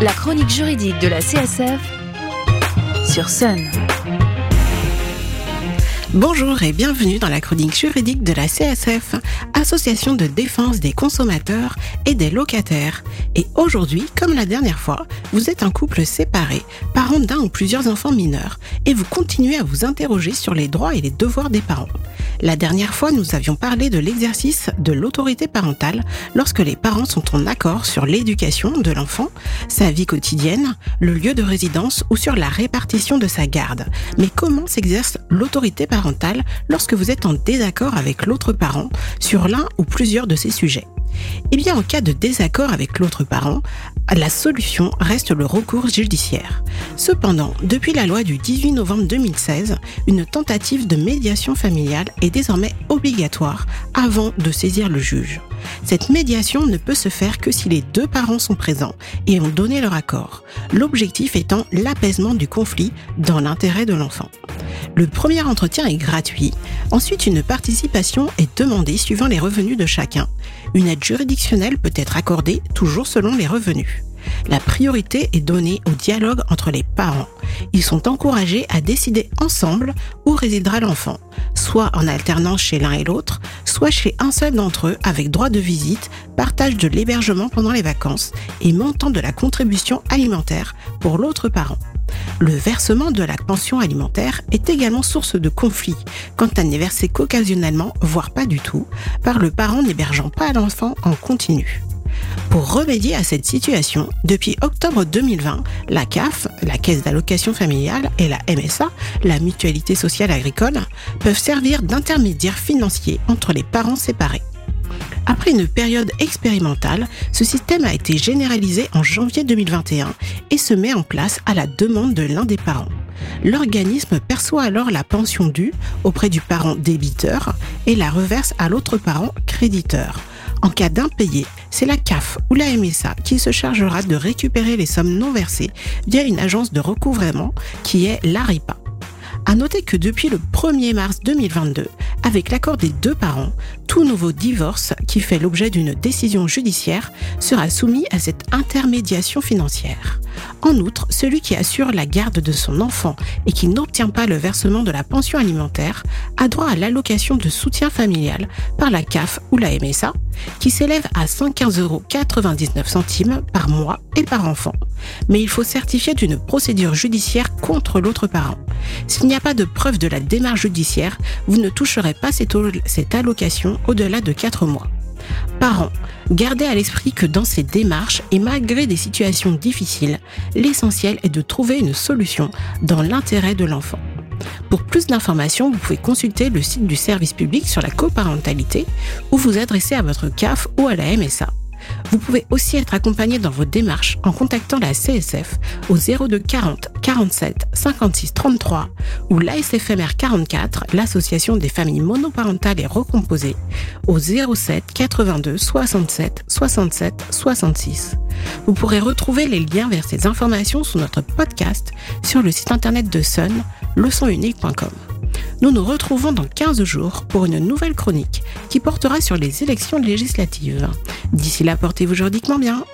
La chronique juridique de la CSF sur Sun. Bonjour et bienvenue dans la chronique juridique de la CSF, Association de défense des consommateurs et des locataires. Et aujourd'hui, comme la dernière fois, vous êtes un couple séparé, d'un ou plusieurs enfants mineurs, et vous continuez à vous interroger sur les droits et les devoirs des parents. La dernière fois, nous avions parlé de l'exercice de l'autorité parentale lorsque les parents sont en accord sur l'éducation de l'enfant, sa vie quotidienne, le lieu de résidence ou sur la répartition de sa garde. Mais comment s'exerce l'autorité parentale lorsque vous êtes en désaccord avec l'autre parent sur l'un ou plusieurs de ces sujets? Eh bien, en cas de désaccord avec l'autre parent, la solution reste le recours judiciaire. Cependant, depuis la loi du 18 novembre 2016, une tentative de médiation familiale est désormais obligatoire avant de saisir le juge. Cette médiation ne peut se faire que si les deux parents sont présents et ont donné leur accord, l'objectif étant l'apaisement du conflit dans l'intérêt de l'enfant. Le premier entretien est gratuit. Ensuite, une participation est demandée suivant les revenus de chacun. Une aide juridictionnelle peut être accordée toujours selon les revenus. La priorité est donnée au dialogue entre les parents. Ils sont encouragés à décider ensemble où résidera l'enfant, soit en alternance chez l'un et l'autre, soit chez un seul d'entre eux avec droit de visite, partage de l'hébergement pendant les vacances et montant de la contribution alimentaire pour l'autre parent. Le versement de la pension alimentaire est également source de conflit quand elle n'est versée qu'occasionnellement, voire pas du tout, par le parent n'hébergeant pas l'enfant en continu. Pour remédier à cette situation, depuis octobre 2020, la CAF, la Caisse d'allocation familiale, et la MSA, la Mutualité sociale agricole, peuvent servir d'intermédiaires financiers entre les parents séparés. Après une période expérimentale, ce système a été généralisé en janvier 2021 et se met en place à la demande de l'un des parents. L'organisme perçoit alors la pension due auprès du parent débiteur et la reverse à l'autre parent créditeur. En cas d'impayé, c'est la CAF ou la MSA qui se chargera de récupérer les sommes non versées via une agence de recouvrement qui est l'ARIPA. À noter que depuis le 1er mars 2022, avec l'accord des deux parents, tout nouveau divorce qui fait l'objet d'une décision judiciaire sera soumis à cette intermédiation financière. En outre, celui qui assure la garde de son enfant et qui n'obtient pas le versement de la pension alimentaire a droit à l'allocation de soutien familial par la CAF ou la MSA, qui s'élève à 115,99 euros par mois et par enfant. Mais il faut certifier d'une procédure judiciaire contre l'autre parent. S'il n'y a pas de preuve de la démarche judiciaire, vous ne toucherez pas cette, allocation au-delà de 4 mois. Parents, gardez à l'esprit que dans ces démarches et malgré des situations difficiles, l'essentiel est de trouver une solution dans l'intérêt de l'enfant. Pour plus d'informations, vous pouvez consulter le site du service public sur la coparentalité ou vous adresser à votre CAF ou à la MSA. Vous pouvez aussi être accompagné dans vos démarches en contactant la CSF au 02 40 47 56 33 ou l'ASFMR 44, l'association des familles monoparentales et recomposées, au 07 82 67 67 66. Vous pourrez retrouver les liens vers ces informations sous notre podcast sur le site internet de Sun, leçonunique.com. Nous nous retrouvons dans 15 jours pour une nouvelle chronique qui portera sur les élections législatives. D'ici là, portez-vous juridiquement bien.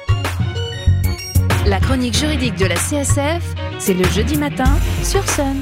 La chronique juridique de la CSF, c'est le jeudi matin sur Sun.